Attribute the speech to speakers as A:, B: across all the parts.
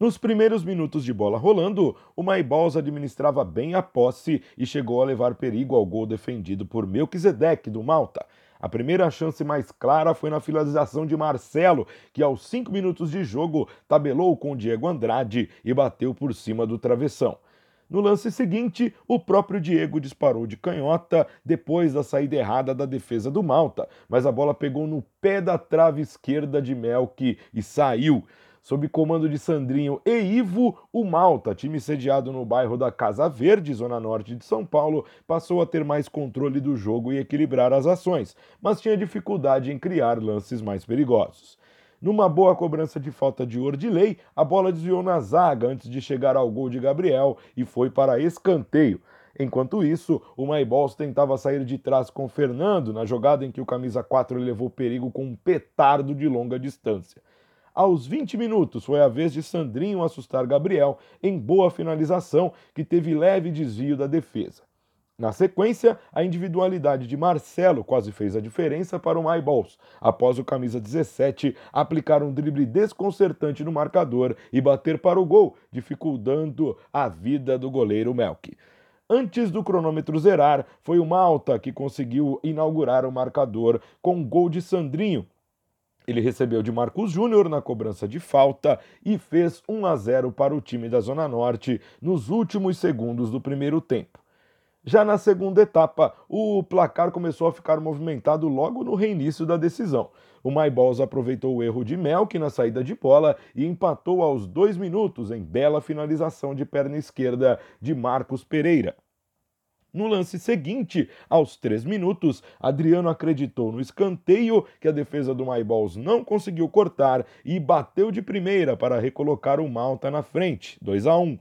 A: Nos primeiros minutos de bola rolando, o Maibols administrava bem a posse e chegou a levar perigo ao gol defendido por Melquisedeque do Malta. A primeira chance mais clara foi na finalização de Marcelo, que aos 5 minutos de jogo tabelou com Diego Andrade e bateu por cima do travessão. No lance seguinte, o próprio Diego disparou de canhota depois da saída errada da defesa do Malta, mas a bola pegou no pé da trave esquerda de Melk e saiu. Sob comando de Sandrinho e Ivo, o Malta, time sediado no bairro da Casa Verde, zona norte de São Paulo, passou a ter mais controle do jogo e equilibrar as ações, mas tinha dificuldade em criar lances mais perigosos. Numa boa cobrança de falta de Ordilei, a bola desviou na zaga antes de chegar ao gol de Gabriel e foi para escanteio. Enquanto isso, o Maibols tentava sair de trás com Fernando na jogada em que o camisa 4 levou perigo com um petardo de longa distância. Aos 20 minutos, foi a vez de Sandrinho assustar Gabriel em boa finalização, que teve leve desvio da defesa. Na sequência, a individualidade de Marcelo quase fez a diferença para o Myballs, após o camisa 17 aplicar um drible desconcertante no marcador e bater para o gol, dificultando a vida do goleiro Melk. Antes do cronômetro zerar, foi o Malta que conseguiu inaugurar o marcador com um gol de Sandrinho, ele recebeu de Marcos Júnior na cobrança de falta e fez 1 a 0 para o time da Zona Norte nos últimos segundos do primeiro tempo. Já na segunda etapa, o placar começou a ficar movimentado logo no reinício da decisão. O Maibols aproveitou o erro de Melk na saída de bola e empatou aos dois minutos em bela finalização de perna esquerda de Marcos Pereira. No lance seguinte, aos três minutos, Adriano acreditou no escanteio que a defesa do Maibols não conseguiu cortar e bateu de primeira para recolocar o Malta na frente, 2 a 1.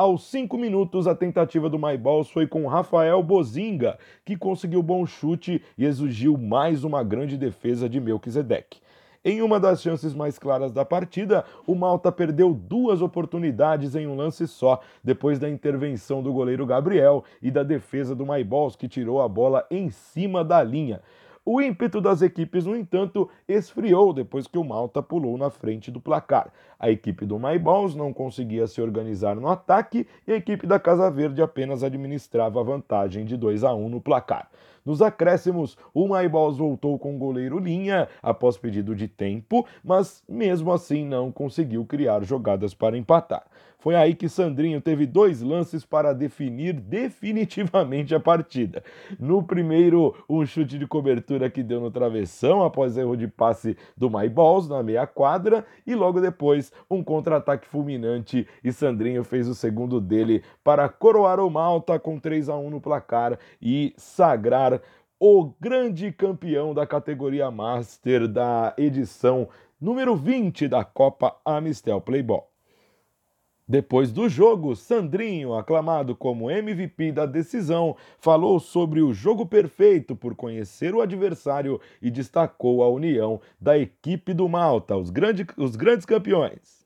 A: Aos cinco minutos, a tentativa do Maibols foi com Rafael Bozinga, que conseguiu bom chute e exigiu mais uma grande defesa de Melquisedeque. Em uma das chances mais claras da partida, o Malta perdeu duas oportunidades em um lance só, depois da intervenção do goleiro Gabriel e da defesa do Maibols, que tirou a bola em cima da linha. O ímpeto das equipes, no entanto, esfriou depois que o Malta pulou na frente do placar. A equipe do Maiballs não conseguia se organizar no ataque e a equipe da Casa Verde apenas administrava a vantagem de 2 a 1 no placar. Nos acréscimos, o Maiballs voltou com o goleiro Linha após pedido de tempo, mas mesmo assim não conseguiu criar jogadas para empatar. Foi aí que Sandrinho teve dois lances para definir definitivamente a partida. No primeiro, um chute de cobertura que deu no travessão após erro de passe do Maiballs na meia quadra e logo depois um contra-ataque fulminante e Sandrinho fez o segundo dele para coroar o Malta com 3 a 1 no placar e sagrar o grande campeão da categoria Master da edição número 20 da Copa Amistel Playball. Depois do jogo, Sandrinho, aclamado como MVP da decisão, falou sobre o jogo perfeito por conhecer o adversário e destacou a união da equipe do Malta, os, grande, os grandes campeões.